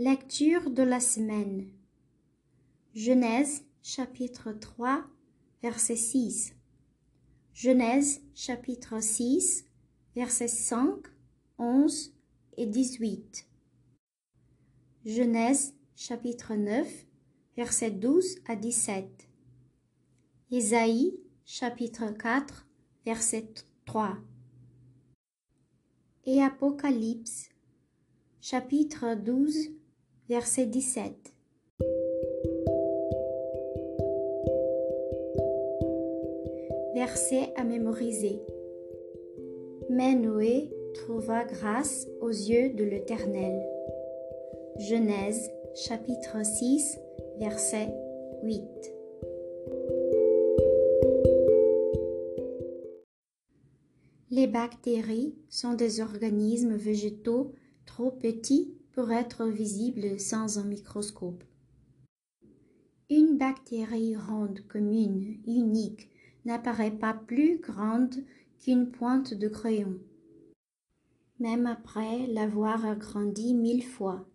Lecture de la semaine. Genèse chapitre 3 verset 6. Genèse chapitre 6 versets 5, 11 et 18. Genèse chapitre 9 versets 12 à 17. Isaïe chapitre 4 verset 3. Et Apocalypse chapitre 12 verset 17. Verset à mémoriser. Mais Noé trouva grâce aux yeux de l'Éternel. Genèse chapitre 6 verset 8. Les bactéries sont des organismes végétaux trop petits pour être visible sans un microscope. Une bactérie ronde commune, unique, n'apparaît pas plus grande qu'une pointe de crayon, même après l'avoir agrandie mille fois.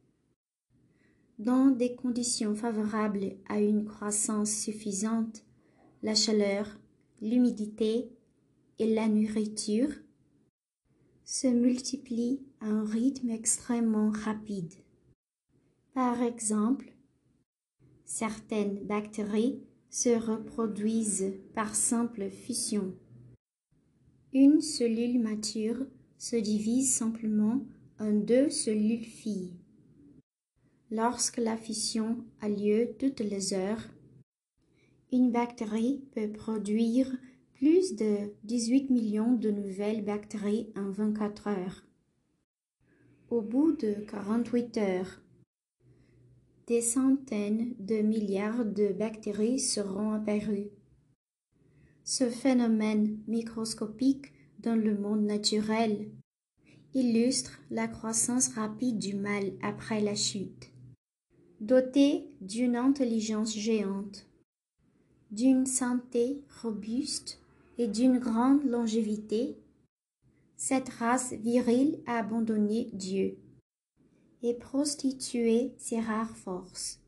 Dans des conditions favorables à une croissance suffisante, la chaleur, l'humidité et la nourriture se multiplient à un rythme extrêmement rapide. Par exemple, certaines bactéries se reproduisent par simple fission. Une cellule mature se divise simplement en deux cellules filles. Lorsque la fission a lieu toutes les heures, une bactérie peut produire plus de 18 millions de nouvelles bactéries en 24 heures. Au bout de 48 heures, des centaines de milliards de bactéries seront apparues. Ce phénomène microscopique dans le monde naturel illustre la croissance rapide du mal après la chute. Doté d'une intelligence géante, d'une santé robuste et d'une grande longévité, cette race virile a abandonné Dieu et prostitué ses rares forces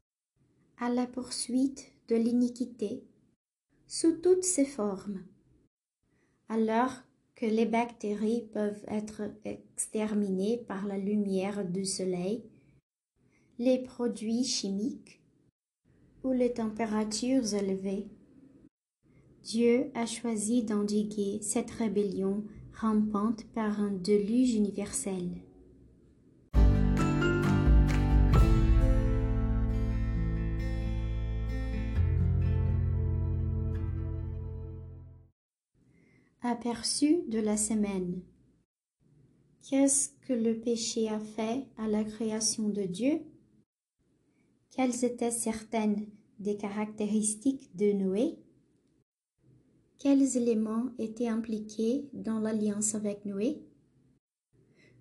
à la poursuite de l'iniquité sous toutes ses formes. Alors que les bactéries peuvent être exterminées par la lumière du soleil, les produits chimiques ou les températures élevées, Dieu a choisi d'endiguer cette rébellion rampante par un déluge universel. Aperçu de la semaine. Qu'est-ce que le péché a fait à la création de Dieu? Quelles étaient certaines des caractéristiques de Noé? Quels éléments étaient impliqués dans l'alliance avec Noé?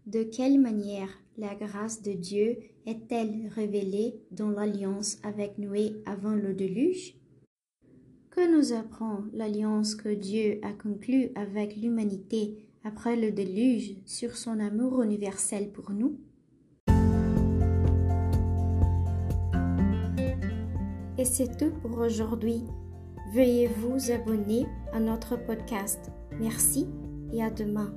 De quelle manière la grâce de Dieu est-elle révélée dans l'alliance avec Noé avant le déluge? Que nous apprend l'alliance que Dieu a conclue avec l'humanité après le déluge sur son amour universel pour nous? Et c'est tout pour aujourd'hui. Veuillez vous abonner à notre podcast. Merci et à demain.